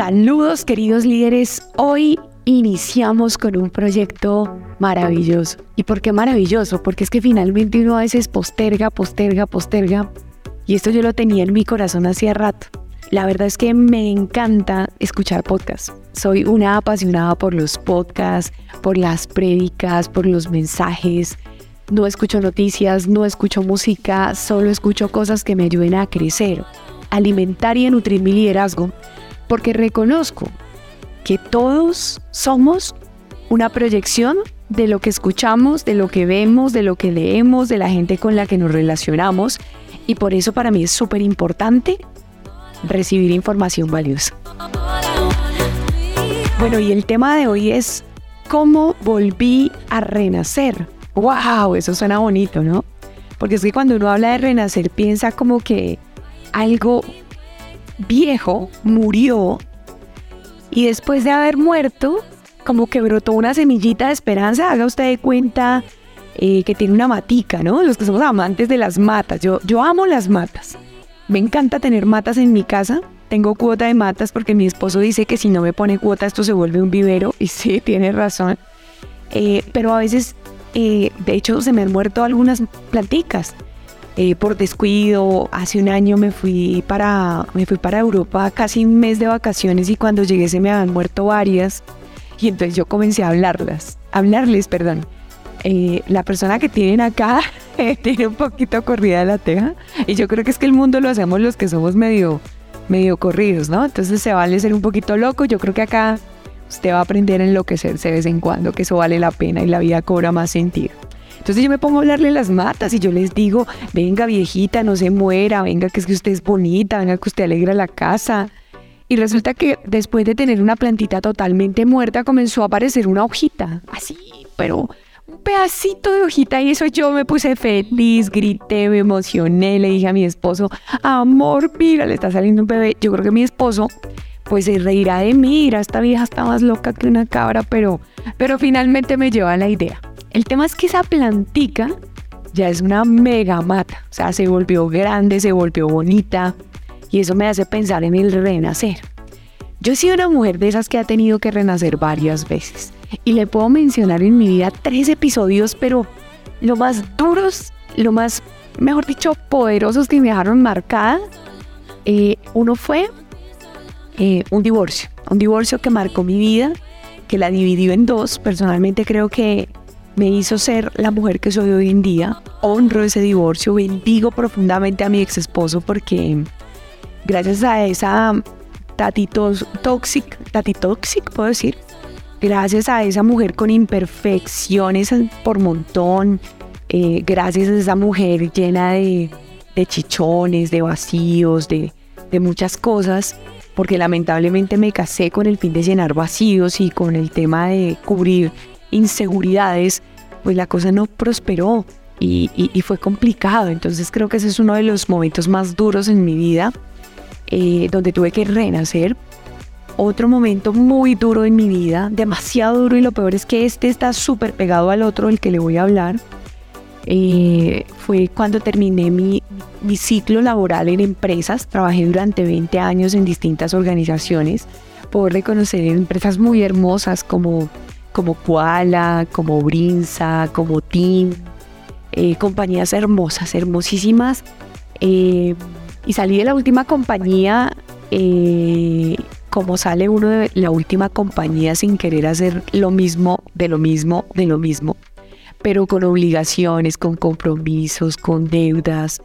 Saludos queridos líderes, hoy iniciamos con un proyecto maravilloso. ¿Y por qué maravilloso? Porque es que finalmente uno a veces posterga, posterga, posterga. Y esto yo lo tenía en mi corazón hacía rato. La verdad es que me encanta escuchar podcasts. Soy una apasionada por los podcasts, por las prédicas, por los mensajes. No escucho noticias, no escucho música, solo escucho cosas que me ayuden a crecer, alimentar y nutrir mi liderazgo, porque reconozco que todos somos una proyección de lo que escuchamos, de lo que vemos, de lo que leemos, de la gente con la que nos relacionamos. Y por eso para mí es súper importante recibir información valiosa. Bueno, y el tema de hoy es cómo volví a renacer. ¡Wow! Eso suena bonito, ¿no? Porque es que cuando uno habla de renacer piensa como que algo viejo murió y después de haber muerto, como que brotó una semillita de esperanza. Haga usted de cuenta eh, que tiene una matica, ¿no? Los que somos amantes de las matas. Yo, yo amo las matas. Me encanta tener matas en mi casa. Tengo cuota de matas porque mi esposo dice que si no me pone cuota esto se vuelve un vivero. Y sí, tiene razón. Eh, pero a veces, eh, de hecho, se me han muerto algunas planticas. Eh, por descuido. Hace un año me fui, para, me fui para Europa casi un mes de vacaciones y cuando llegué se me habían muerto varias. Y entonces yo comencé a hablarlas, hablarles, perdón. Eh, la persona que tienen acá tiene un poquito corrida la teja y yo creo que es que el mundo lo hacemos los que somos medio, medio corridos, ¿no? Entonces se vale ser un poquito loco. Yo creo que acá usted va a aprender a enloquecerse de vez en cuando, que eso vale la pena y la vida cobra más sentido. Entonces yo me pongo a hablarle las matas y yo les digo, venga viejita, no se muera, venga que es que usted es bonita, venga que usted alegra la casa. Y resulta que después de tener una plantita totalmente muerta comenzó a aparecer una hojita, así, pero un pedacito de hojita y eso yo me puse feliz, grité, me emocioné, le dije a mi esposo, amor, mira, le está saliendo un bebé. Yo creo que mi esposo pues se reirá de mí, mira, esta vieja está más loca que una cabra, pero, pero finalmente me lleva a la idea. El tema es que esa plantica ya es una mega mata, o sea, se volvió grande, se volvió bonita y eso me hace pensar en el renacer. Yo he sido una mujer de esas que ha tenido que renacer varias veces y le puedo mencionar en mi vida tres episodios, pero lo más duros, lo más, mejor dicho, poderosos que me dejaron marcada, eh, uno fue eh, un divorcio, un divorcio que marcó mi vida, que la dividió en dos. Personalmente creo que me hizo ser la mujer que soy hoy en día. Honro ese divorcio, bendigo profundamente a mi ex esposo porque gracias a esa tati toxic, puedo decir, gracias a esa mujer con imperfecciones por montón, eh, gracias a esa mujer llena de, chichones, de vacíos, de muchas cosas, porque lamentablemente me casé con el fin de llenar vacíos y con el tema de cubrir inseguridades, pues la cosa no prosperó y, fue complicado. Entonces creo que ese es uno de los momentos más duros en mi vida, eh, donde tuve que renacer. Otro momento muy duro en mi vida, demasiado duro y lo peor es que este está súper pegado al otro, el que le voy a hablar. Eh, fue cuando terminé mi, mi ciclo laboral en empresas. Trabajé durante 20 años en distintas organizaciones. Puedo reconocer empresas muy hermosas como como Koala, como Brinza, como Team, eh, compañías hermosas, hermosísimas. Eh, y salí de la última compañía, eh, como sale uno de la última compañía sin querer hacer lo mismo, de lo mismo, de lo mismo, pero con obligaciones, con compromisos, con deudas.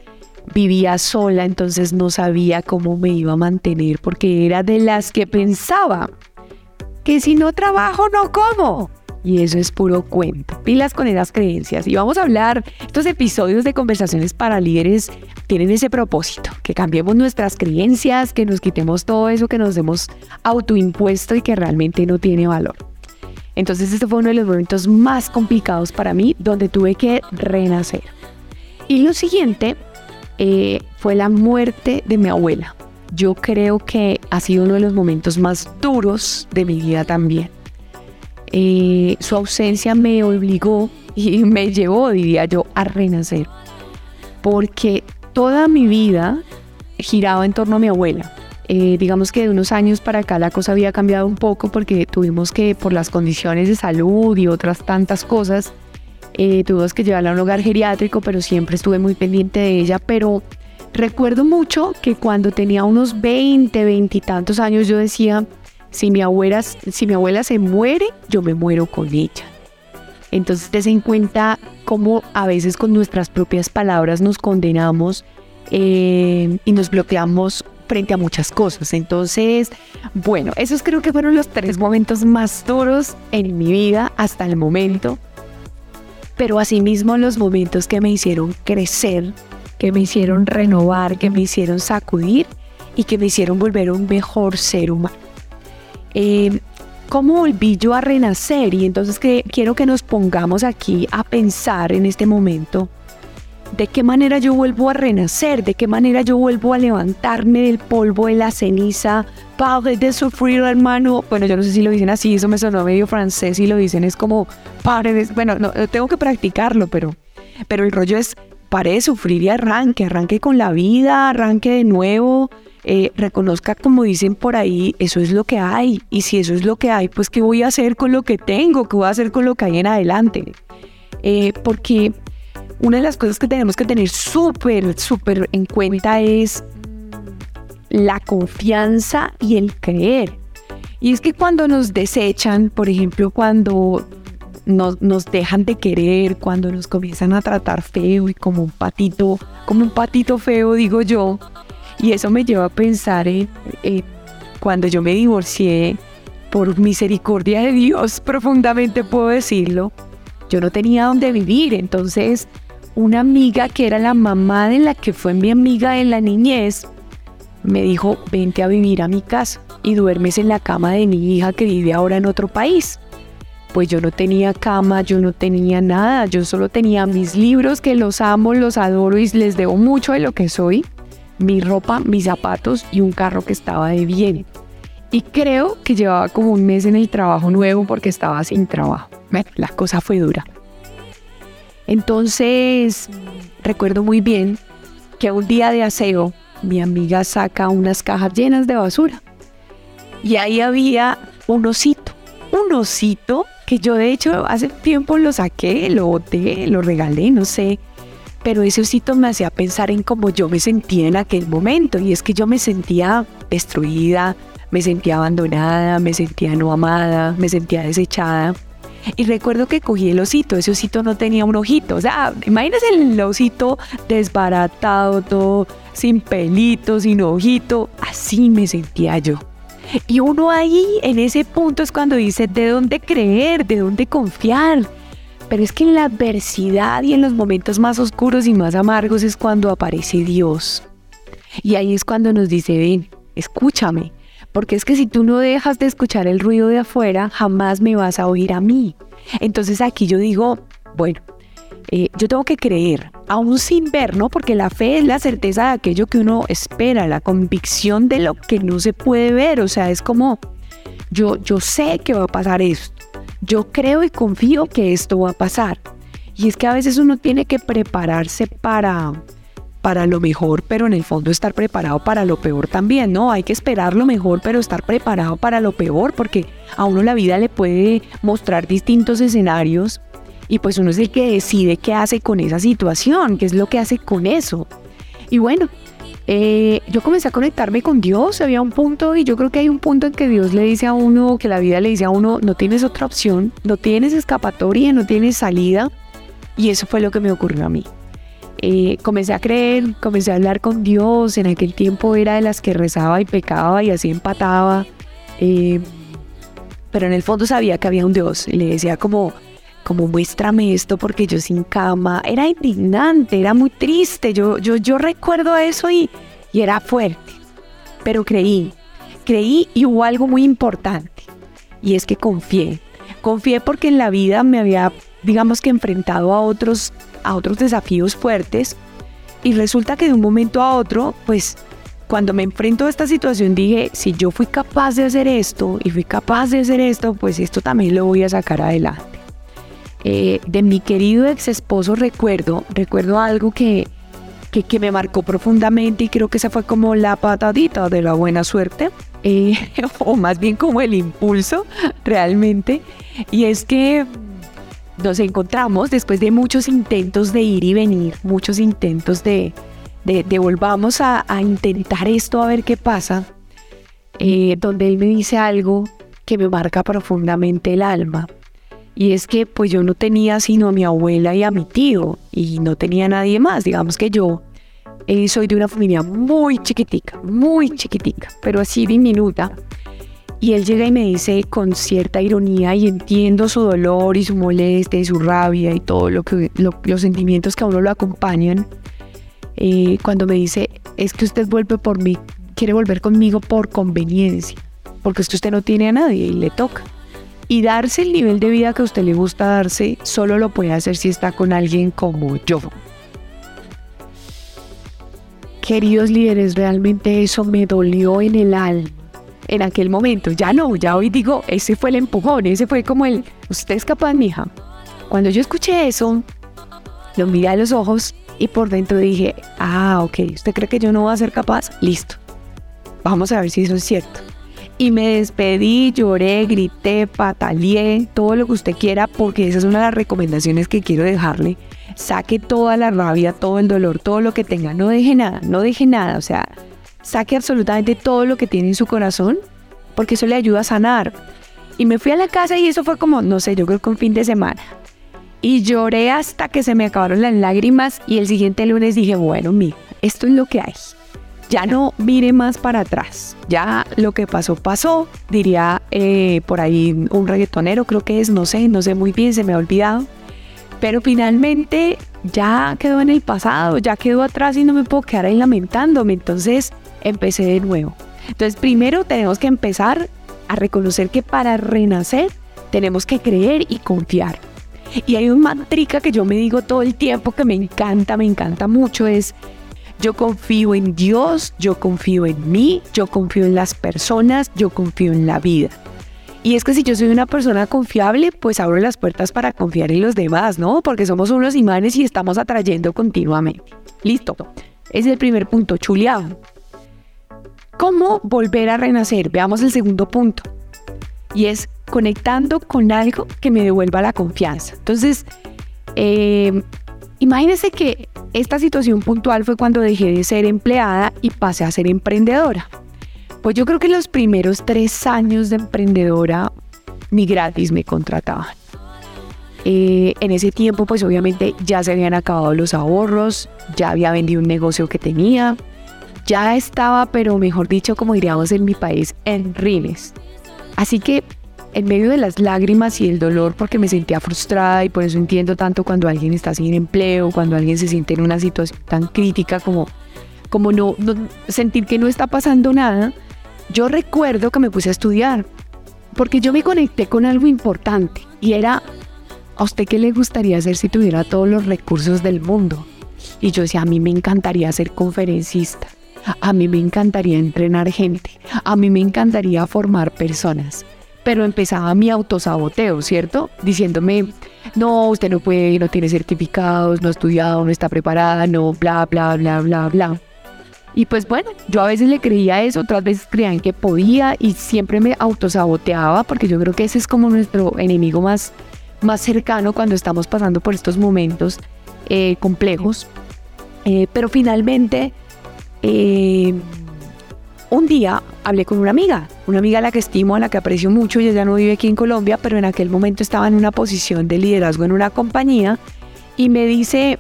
Vivía sola, entonces no sabía cómo me iba a mantener porque era de las que pensaba que si no trabajo no como. Y eso es puro cuento. Pilas con esas creencias. Y vamos a hablar, estos episodios de conversaciones para líderes tienen ese propósito, que cambiemos nuestras creencias, que nos quitemos todo eso que nos hemos autoimpuesto y que realmente no tiene valor. Entonces este fue uno de los momentos más complicados para mí, donde tuve que renacer. Y lo siguiente eh, fue la muerte de mi abuela yo creo que ha sido uno de los momentos más duros de mi vida también. Eh, su ausencia me obligó y me llevó, diría yo, a renacer. Porque toda mi vida giraba en torno a mi abuela. Eh, digamos que de unos años para acá la cosa había cambiado un poco porque tuvimos que, por las condiciones de salud y otras tantas cosas, eh, tuvimos que llevarla a un hogar geriátrico, pero siempre estuve muy pendiente de ella. Pero recuerdo mucho que cuando tenía unos 20, 20 y tantos años, yo decía, si mi abuela, se muere, yo me muero con ella. Entonces, des en cuenta cómo a veces con nuestras propias palabras nos condenamos eh, y nos bloqueamos frente a muchas cosas. Entonces, bueno, esos creo que fueron los tres momentos más duros en mi vida hasta el momento. Pero asimismo los momentos que me hicieron crecer, que me hicieron renovar, que me hicieron sacudir y que me hicieron volver un mejor ser humano. Eh, ¿Cómo volví yo a renacer? Y entonces que, quiero que nos pongamos aquí a pensar en este momento de qué manera yo vuelvo a renacer, de qué manera yo vuelvo a levantarme del polvo de la ceniza, padre de sufrir, hermano. Bueno, yo no sé si lo dicen así, eso me sonó medio francés y lo dicen es como padre de, bueno, no, tengo que practicarlo, pero, pero el rollo es pare de sufrir y arranque, arranque con la vida, arranque de nuevo, eh, reconozca como dicen por ahí, eso es lo que hay. Y si eso es lo que hay, pues ¿qué voy a hacer con lo que tengo? ¿Qué voy a hacer con lo que hay en adelante? Eh, porque una de las cosas que tenemos que tener súper, súper en cuenta es la confianza y el creer. Y es que cuando nos desechan, por ejemplo, cuando nos, nos, dejan de querer, cuando nos comienzan a tratar feo y como un patito, como un patito feo, digo yo, y eso me lleva a pensar en, cuando yo me divorcié, por misericordia de Dios, profundamente puedo decirlo, yo no tenía dónde vivir. Entonces, una amiga que era la mamá de la que fue mi amiga en la niñez, me dijo, vente a vivir a mi casa y duermes en la cama de mi hija que vive ahora en otro país. Pues yo no tenía cama, yo no tenía nada, yo solo tenía mis libros que los amo, los adoro y les debo mucho de lo que soy mi ropa, mis zapatos y un carro que estaba de bien. Y creo que llevaba como un mes en el trabajo nuevo porque estaba sin trabajo. La cosa fue dura. Entonces, recuerdo muy bien que un día de aseo, mi amiga saca unas cajas llenas de basura. Y ahí había un osito, un osito que yo de hecho hace tiempo lo saqué, lo boté, lo regalé, no sé pero ese osito me hacía pensar en cómo yo me sentía en aquel momento y es que yo me sentía destruida, me sentía abandonada, me sentía no amada, me sentía desechada. Y recuerdo que cogí el osito, ese osito no tenía un ojito, o sea, imagínense el osito desbaratado, todo sin pelito, sin ojito, así me sentía yo. Y uno ahí, en ese punto es cuando dice, ¿de dónde creer? ¿De dónde confiar? Pero es que en la adversidad y en los momentos más oscuros y más amargos es cuando aparece Dios. Y ahí es cuando nos dice, ven, escúchame, porque es que si tú no dejas de escuchar el ruido de afuera, jamás me vas a oír a mí. Entonces aquí yo digo, bueno, eh, yo tengo que creer, aún sin ver, ¿no? Porque la fe es la certeza de aquello que uno espera, la convicción de lo que no se puede ver, o sea, es como, yo, yo sé que va a pasar esto yo creo y confío que esto va a pasar. Y es que a veces uno tiene que prepararse para, para lo mejor, pero en el fondo estar preparado para lo peor también, ¿no? Hay que esperar lo mejor, pero estar preparado para lo peor, porque a uno la vida le puede mostrar distintos escenarios y pues uno es el que decide qué hace con esa situación, qué es lo que hace con eso. Y bueno, eh, yo comencé a conectarme con Dios, había un punto y yo creo que hay un punto en que Dios le dice a uno, que la vida le dice a uno, no tienes otra opción, no tienes escapatoria, no tienes salida. Y eso fue lo que me ocurrió a mí. Eh, comencé a creer, comencé a hablar con Dios, en aquel tiempo era de las que rezaba y pecaba y así empataba. Eh, pero en el fondo sabía que había un Dios y le decía como, como muéstrame esto porque yo sin cama, era indignante, era muy triste, yo, yo, yo recuerdo eso y, y era fuerte, pero creí, creí y hubo algo muy importante y es que confié, confié porque en la vida me había, digamos que enfrentado a otros, a otros desafíos fuertes y resulta que de un momento a otro, pues cuando me enfrento a esta situación dije, si yo fui capaz de hacer esto y fui capaz de hacer esto, pues esto también lo voy a sacar adelante. Eh, de mi querido ex esposo recuerdo, recuerdo algo que, que, me marcó profundamente y creo que esa fue como la patadita de la buena suerte, eh, o más bien como el impulso realmente. Y es que nos encontramos después de muchos intentos de ir y venir, muchos intentos de, de, volvamos a, intentar esto a ver qué pasa, eh, donde él me dice algo que me marca profundamente el alma. Y es que pues yo no tenía sino a mi abuela y a mi tío y no tenía nadie más. Digamos que yo eh, soy de una familia muy chiquitica, muy chiquitica, pero así diminuta. Y él llega y me dice con cierta ironía y entiendo su dolor y su molestia y su rabia y todo lo que los sentimientos que a uno lo acompañan. Eh, cuando me dice es que usted vuelve por mí, quiere volver conmigo por conveniencia, porque es que usted no tiene a nadie y le toca. Y darse el nivel de vida que a usted le gusta darse, solo lo puede hacer si está con alguien como yo. Queridos líderes, realmente eso me dolió en el alma en aquel momento. Ya no, ya hoy digo, ese fue el empujón, ese fue como el, usted es capaz, mija. Cuando yo escuché eso, lo miré a los ojos y por dentro dije, ah, ok, ¿usted cree que yo no voy a ser capaz? Listo. Vamos a ver si eso es cierto. Y me despedí, lloré, grité, pataleé, todo lo que usted quiera, porque esa es una de las recomendaciones que quiero dejarle. Saque toda la rabia, todo el dolor, todo lo que tenga. No deje nada, no deje nada. O sea, saque absolutamente todo lo que tiene en su corazón, porque eso le ayuda a sanar. Y me fui a la casa y eso fue como, no sé, yo creo que un fin de semana. Y lloré hasta que se me acabaron las lágrimas y el siguiente lunes dije, bueno, mira, esto es lo que hay. Ya no mire más para atrás. Ya lo que pasó, pasó. Diría eh, por ahí un reggaetonero, creo que es, no sé, no sé muy bien, se me ha olvidado. Pero finalmente ya quedó en el pasado, ya quedó atrás y no me puedo quedar ahí lamentándome. Entonces empecé de nuevo. Entonces, primero tenemos que empezar a reconocer que para renacer tenemos que creer y confiar. Y hay un mantrica que yo me digo todo el tiempo que me encanta, me encanta mucho, es yo confío en Dios, yo confío en mí, yo confío en las personas, yo confío en la vida. Y es que si yo soy una persona confiable, pues abro las puertas para confiar en los demás, ¿no? Porque somos unos imanes y estamos atrayendo continuamente. Listo. Es el primer punto, chuleado. ¿Cómo volver a renacer? Veamos el segundo punto. Y es conectando con algo que me devuelva la confianza. Entonces, eh, imagínense que esta situación puntual fue cuando dejé de ser empleada y pasé a ser emprendedora. Pues yo creo que los primeros tres años de emprendedora ni gratis me contrataban. Eh, en ese tiempo, pues obviamente ya se habían acabado los ahorros, ya había vendido un negocio que tenía, ya estaba, pero mejor dicho, como diríamos en mi país, en rines. Así que en medio de las lágrimas y el dolor, porque me sentía frustrada y por eso entiendo tanto cuando alguien está sin empleo, cuando alguien se siente en una situación tan crítica como, como no, sentir que no está pasando nada, yo recuerdo que me puse a estudiar, porque yo me conecté con algo importante y era, ¿a usted qué le gustaría hacer si tuviera todos los recursos del mundo? Y yo decía, a mí me encantaría ser conferencista. A mí me encantaría entrenar gente, a mí me encantaría formar personas. Pero empezaba mi autosaboteo, ¿cierto? Diciéndome, no, usted no puede, no tiene certificados, no ha estudiado, no está preparada, no, bla, bla, bla, bla, bla. Y pues bueno, yo a veces le creía eso, otras veces creían que podía y siempre me autosaboteaba porque yo creo que ese es como nuestro enemigo más, más cercano cuando estamos pasando por estos momentos eh, complejos. Eh, pero finalmente eh, un día hablé con una amiga, una amiga a la que estimo, a la que aprecio mucho, y ella no vive aquí en Colombia, pero en aquel momento estaba en una posición de liderazgo en una compañía y me dice,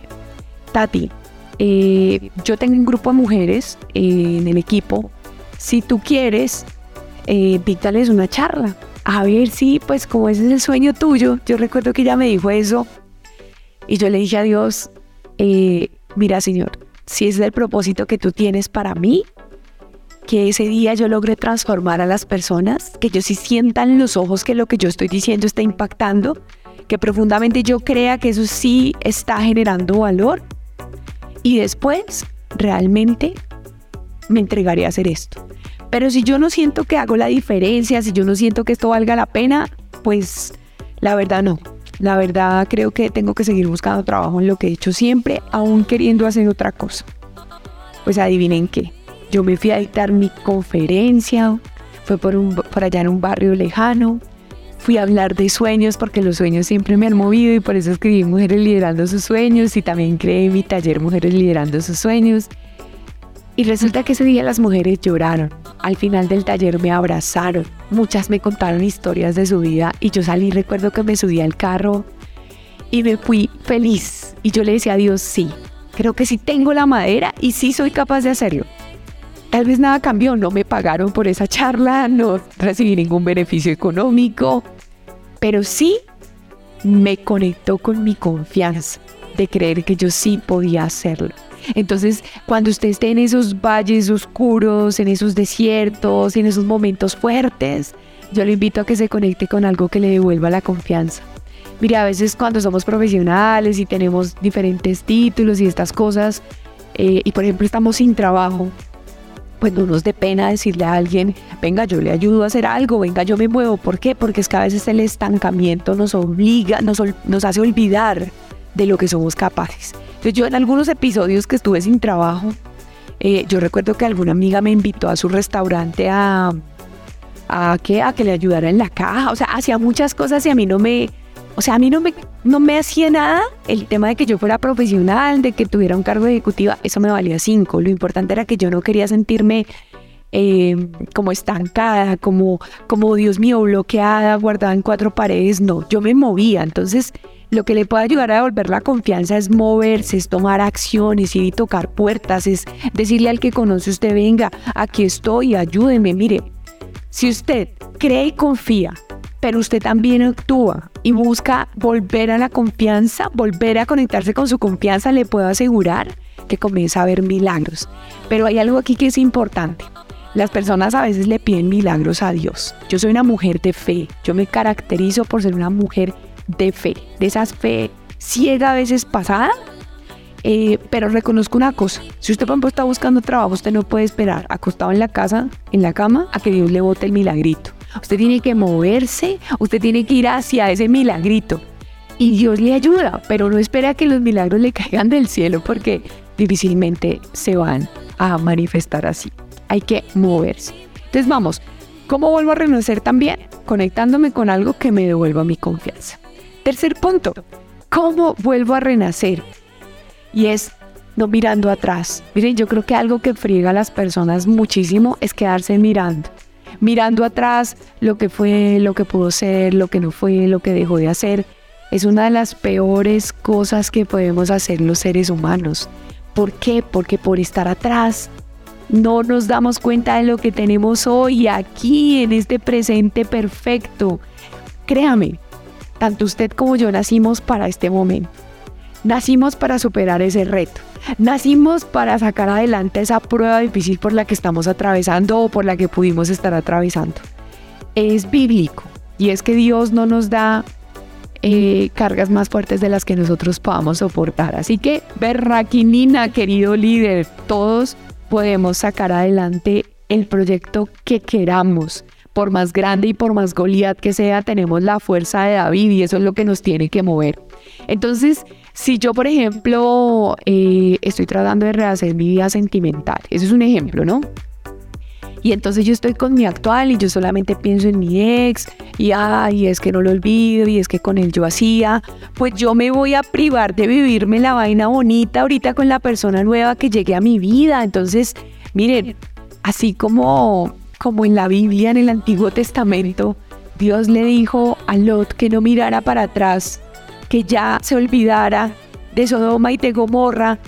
Tati, eh, yo tengo un grupo de mujeres eh, en el equipo, si tú quieres, eh, una charla, a ver si, pues como ese es el sueño tuyo, yo recuerdo que ella me dijo eso y yo le dije a Dios, mira Señor, si es el propósito que tú tienes para mí, que ese día yo logre transformar a las personas, que ellos sí sientan en los ojos que lo que yo estoy diciendo está impactando, que profundamente yo crea que eso sí está generando valor y después realmente me entregaré a hacer esto. Pero si yo no siento que hago la diferencia, si yo no siento que esto valga la pena, pues la verdad no. La verdad creo que tengo que seguir buscando trabajo en lo que he hecho siempre, aún queriendo hacer otra cosa. Pues adivinen qué. Yo me fui a dictar mi conferencia, fue por, allá en un barrio lejano. Fui a hablar de sueños porque los sueños siempre me han movido y por eso escribí Mujeres Liderando sus Sueños y también creé mi taller Mujeres Liderando sus Sueños. Y resulta que ese día las mujeres lloraron. Al final del taller me abrazaron. Muchas me contaron historias de su vida y yo salí, recuerdo que me subí al carro y me fui feliz. Y yo le decía a Dios, sí, creo que sí tengo la madera y sí soy capaz de hacerlo. Tal vez nada cambió, no me pagaron por esa charla, no recibí ningún beneficio económico, pero sí me conectó con mi confianza de creer que yo sí podía hacerlo. Entonces, cuando usted esté en esos valles oscuros, en esos desiertos, en esos momentos fuertes, yo le invito a que se conecte con algo que le devuelva la confianza. Mire, a veces cuando somos profesionales y tenemos diferentes títulos y estas cosas, eh, y por ejemplo estamos sin trabajo, no nos dé pena decirle a alguien, venga, yo le ayudo a hacer algo, venga, yo me muevo. ¿Por qué? Porque es que a veces el estancamiento nos obliga, nos, nos hace olvidar de lo que somos capaces. Entonces yo en algunos episodios que estuve sin trabajo, eh, yo recuerdo que alguna amiga me invitó a su restaurante a, a, que, a que le ayudara en la caja, o sea, hacía muchas cosas y a mí no me, o sea, a mí no me, no me hacía nada el tema de que yo fuera profesional, de que tuviera un cargo ejecutiva, eso me valía cinco. Lo importante era que yo no quería sentirme eh, como estancada, como, como Dios mío, bloqueada, guardada en cuatro paredes. No, yo me movía. Entonces, lo que le puede ayudar a devolver la confianza es moverse, es tomar acciones, ir y tocar puertas, es decirle al que conoce usted, venga, aquí estoy, ayúdeme. Mire, si usted cree y confía pero usted también actúa y busca volver a la confianza, volver a conectarse con su confianza, le puedo asegurar que comienza a ver milagros. Pero hay algo aquí que es importante. Las personas a veces le piden milagros a Dios. Yo soy una mujer de fe. Yo me caracterizo por ser una mujer de fe. De esas fe ciega a veces pasada. Eh, pero reconozco una cosa. Si usted, por está buscando trabajo, usted no puede esperar acostado en la casa, en la cama, a que Dios le bote el milagrito. Usted tiene que moverse, usted tiene que ir hacia ese milagrito. Y Dios le ayuda, pero no espera que los milagros le caigan del cielo porque difícilmente se van a manifestar así. Hay que moverse. Entonces vamos, ¿cómo vuelvo a renacer también? Conectándome con algo que me devuelva mi confianza. Tercer punto, ¿cómo vuelvo a renacer? Y es no mirando atrás. Miren, yo creo que algo que friega a las personas muchísimo es quedarse mirando mirando atrás lo que fue, lo que pudo ser, lo que no fue, lo que dejó de hacer, es una de las peores cosas que podemos hacer los seres humanos. ¿Por qué? Porque por estar atrás no nos damos cuenta de lo que tenemos hoy, aquí, en este presente perfecto. Créame, tanto usted como yo nacimos para este momento. Nacimos para superar ese reto. Nacimos para sacar adelante esa prueba difícil por la que estamos atravesando o por la que pudimos estar atravesando. Es bíblico y es que Dios no nos da eh, cargas más fuertes de las que nosotros podamos soportar. Así que, berraquinina, querido líder, todos podemos sacar adelante el proyecto que queramos. Por más grande y por más Goliat que sea, tenemos la fuerza de David y eso es lo que nos tiene que mover. Entonces, si yo, por ejemplo, eh, estoy tratando de rehacer mi vida sentimental, eso es un ejemplo, ¿no? Y entonces yo estoy con mi actual y yo solamente pienso en mi ex y ay, es que no lo olvido y es que con él yo hacía, pues yo me voy a privar de vivirme la vaina bonita ahorita con la persona nueva que llegue a mi vida. Entonces, miren, así como como en la Biblia en el Antiguo Testamento, Dios le dijo a Lot que no mirara para atrás que ya se olvidara de Sodoma y de Gomorra,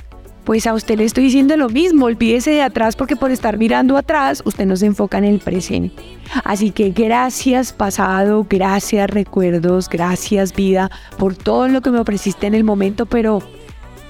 pues a usted le estoy diciendo lo mismo, olvídese de atrás porque por estar mirando atrás usted no se enfoca en el presente. Así que gracias pasado, gracias recuerdos, gracias vida por todo lo que me ofreciste en el momento, pero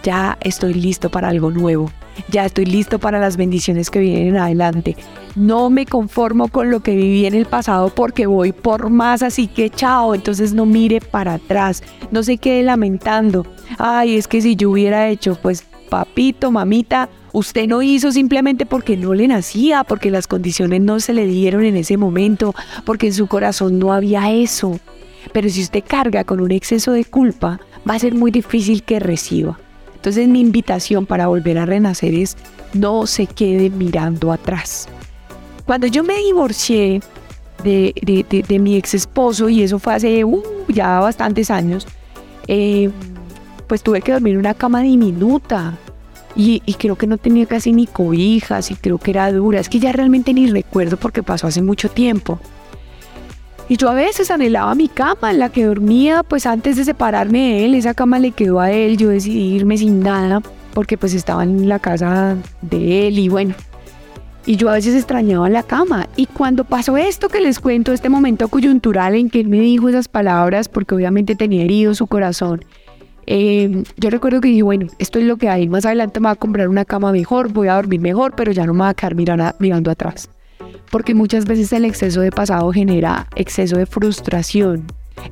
ya estoy listo para algo nuevo. Ya estoy listo para las bendiciones que vienen adelante. No me conformo con lo que viví en el pasado porque voy por más, así que chao. Entonces no mire para atrás, no se quede lamentando. Ay, es que si yo hubiera hecho, pues papito, mamita, usted no hizo simplemente porque no le nacía, porque las condiciones no se le dieron en ese momento, porque en su corazón no había eso. Pero si usted carga con un exceso de culpa, va a ser muy difícil que reciba. Entonces mi invitación para volver a renacer es no se quede mirando atrás. Cuando yo me divorcié de, mi ex esposo, y eso fue hace uh, ya bastantes años, eh, pues tuve que dormir en una cama diminuta. Y, y, creo que no tenía casi ni cobijas y creo que era dura. Es que ya realmente ni recuerdo porque pasó hace mucho tiempo. Y yo a veces anhelaba mi cama en la que dormía, pues antes de separarme de él, esa cama le quedó a él, yo decidí irme sin nada, porque pues estaba en la casa de él y bueno. Y yo a veces extrañaba la cama. Y cuando pasó esto que les cuento, este momento coyuntural en que él me dijo esas palabras, porque obviamente tenía herido su corazón, eh, yo recuerdo que dije, bueno, esto es lo que hay, más adelante me voy a comprar una cama mejor, voy a dormir mejor, pero ya no me voy a quedar mirando atrás porque muchas veces el exceso de pasado genera exceso de frustración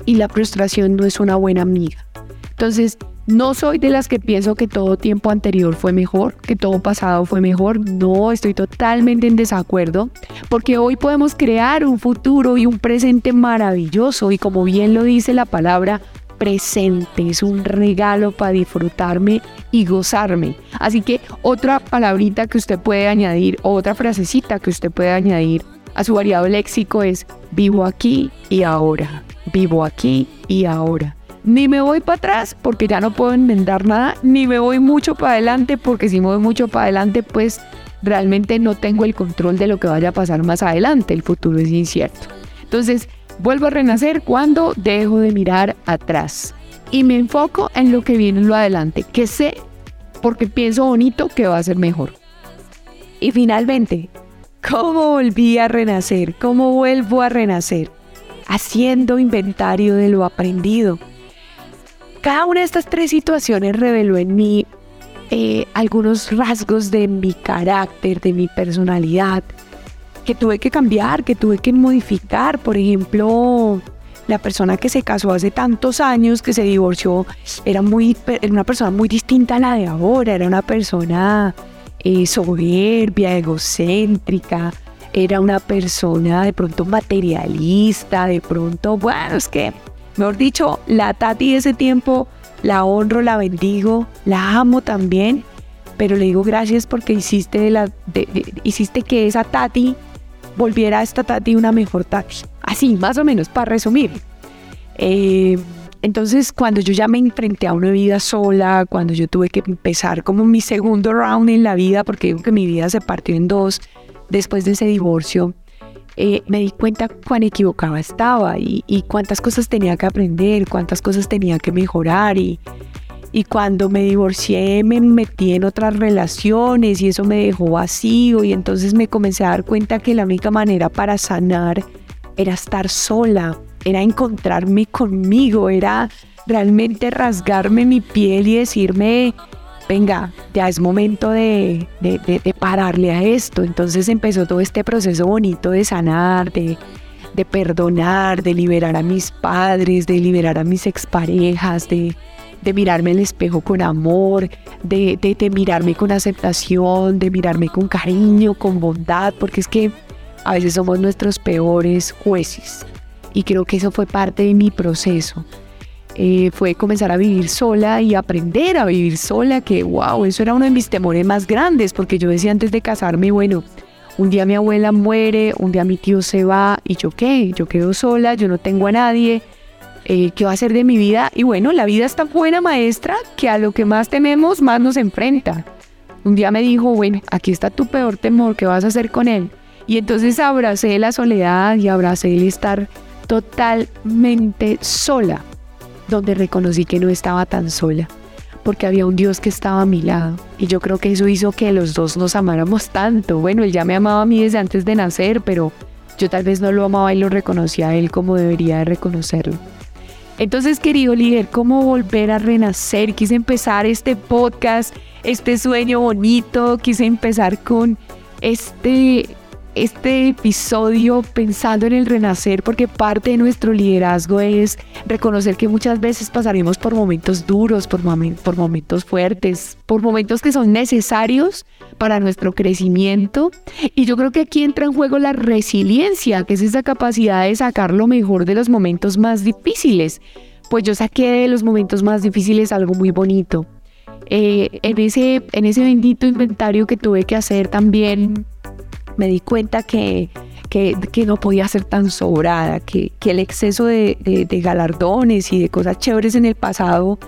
y la frustración no es una buena amiga. Entonces, no soy de las que pienso que todo tiempo anterior fue mejor, que todo pasado fue mejor. No, estoy totalmente en desacuerdo, porque hoy podemos crear un futuro y un presente maravilloso y como bien lo dice la palabra, presente, es un regalo para disfrutarme y gozarme. Así que otra palabrita que usted puede añadir, otra frasecita que usted puede añadir a su variado léxico es vivo aquí y ahora, vivo aquí y ahora. Ni me voy para atrás porque ya no puedo enmendar nada, ni me voy mucho para adelante porque si me voy mucho para adelante pues realmente no tengo el control de lo que vaya a pasar más adelante, el futuro es incierto. Entonces, Vuelvo a renacer cuando dejo de mirar atrás y me enfoco en lo que viene en lo adelante, que sé porque pienso bonito que va a ser mejor. Y finalmente, ¿cómo volví a renacer? ¿Cómo vuelvo a renacer? Haciendo inventario de lo aprendido. Cada una de estas tres situaciones reveló en mí eh, algunos rasgos de mi carácter, de mi personalidad, que tuve que cambiar, que tuve que modificar. Por ejemplo, la persona que se casó hace tantos años, que se divorció, era, muy, era una persona muy distinta a la de ahora, era una persona eh, soberbia, egocéntrica, era una persona de pronto materialista, de pronto, bueno, es que, mejor dicho, la Tati de ese tiempo la honro, la bendigo, la amo también, pero le digo gracias porque hiciste, la, hiciste que esa Tati volviera esta Tati una mejor Tati. Así, más o menos, para resumir. Eh, entonces, cuando yo ya me enfrenté a una vida sola, cuando yo tuve que empezar como mi segundo round en la vida, porque digo que mi vida se partió en dos después de ese divorcio, eh, me di cuenta cuán equivocada estaba y, y, cuántas cosas tenía que aprender, cuántas cosas tenía que mejorar y, y cuando me divorcié me metí en otras relaciones y eso me dejó vacío y entonces me comencé a dar cuenta que la única manera para sanar era estar sola, era encontrarme conmigo, era realmente rasgarme mi piel y decirme, venga, ya es momento de, de, pararle a esto. Entonces empezó todo este proceso bonito de sanar, de, de perdonar, de liberar a mis padres, de liberar a mis exparejas, de de mirarme el espejo con amor, de, de, mirarme con aceptación, de mirarme con cariño, con bondad, porque es que a veces somos nuestros peores jueces. Y creo que eso fue parte de mi proceso. Eh, fue comenzar a vivir sola y aprender a vivir sola, que wow, eso era uno de mis temores más grandes, porque yo decía antes de casarme, bueno, un día mi abuela muere, un día mi tío se va y yo qué, yo quedo sola, yo no tengo a nadie, eh, qué va a ser de mi vida. Y bueno, la vida es tan buena maestra que a lo que más tememos, más nos enfrenta. Un día me dijo, bueno, aquí está tu peor temor, ¿qué vas a hacer con él? Y entonces abracé la soledad y abracé el estar totalmente sola, donde reconocí que no estaba tan sola, porque había un Dios que estaba a mi lado. Y yo creo que eso hizo que los dos nos amáramos tanto. Bueno, él ya me amaba a mí desde antes de nacer, pero yo tal vez no lo amaba y lo reconocía a él como debería de reconocerlo. Entonces, querido líder, ¿cómo volver a renacer? Quise empezar este podcast, este sueño bonito, quise empezar con este este episodio pensando en el renacer porque parte de nuestro liderazgo es reconocer que muchas veces pasaremos por momentos duros, por, momentos fuertes, por momentos que son necesarios para nuestro crecimiento. Y yo creo que aquí entra en juego la resiliencia, que es esa capacidad de sacar lo mejor de los momentos más difíciles. Pues yo saqué de los momentos más difíciles algo muy bonito Eh, en, ese, en ese bendito inventario que tuve que hacer también me di cuenta que, que, no podía ser tan sobrada, que, que el exceso de, de, galardones y de cosas chéveres en el pasado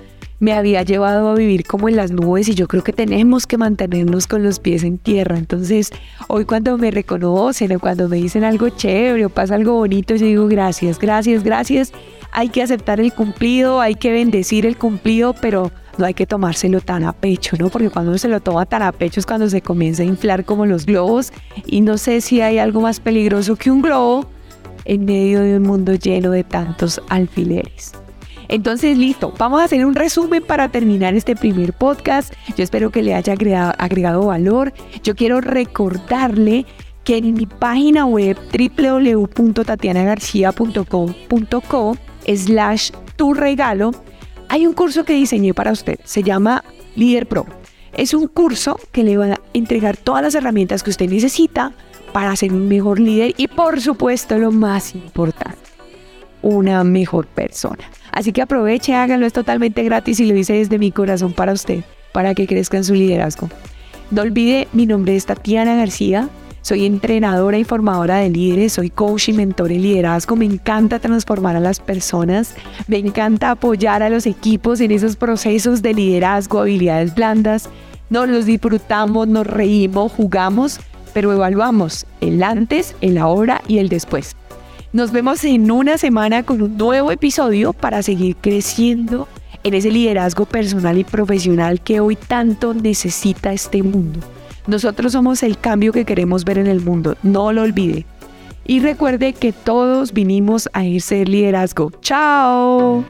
me había llevado a vivir como en las nubes y yo creo que tenemos que mantenernos con los pies en tierra. Entonces, hoy cuando me reconocen o cuando me dicen algo chévere o pasa algo bonito, yo digo gracias, gracias, gracias. Hay que aceptar el cumplido, hay que bendecir el cumplido, pero no hay que tomárselo tan a pecho, ¿no? Porque cuando uno se lo toma tan a pecho es cuando se comienza a inflar como los globos y no sé si hay algo más peligroso que un globo en medio de un mundo lleno de tantos alfileres. Entonces, listo, vamos a hacer un resumen para terminar este primer podcast. Yo espero que le haya agregado, valor. Yo quiero recordarle que en mi página web www.tatianagarcia.com.co slash tu regalo hay un curso que diseñé para usted. Se llama Líder Pro. Es un curso que le va a entregar todas las herramientas que usted necesita para ser un mejor líder y por supuesto lo más importante, una mejor persona. Así que aproveche, hágalo, es totalmente gratis y lo hice desde mi corazón para usted, para que crezca en su liderazgo. No olvide, mi nombre es Tatiana García, soy entrenadora y formadora de líderes, soy coach y mentor en liderazgo, me encanta transformar a las personas, me encanta apoyar a los equipos en esos procesos de liderazgo, habilidades blandas, nos los disfrutamos, nos reímos, jugamos, pero evaluamos el antes, el ahora y el después. Nos vemos en una semana con un nuevo episodio para seguir creciendo en ese liderazgo personal y profesional que hoy tanto necesita este mundo. Nosotros somos el cambio que queremos ver en el mundo, no lo olvide. Y recuerde que todos vinimos a irse liderazgo. ¡Chao!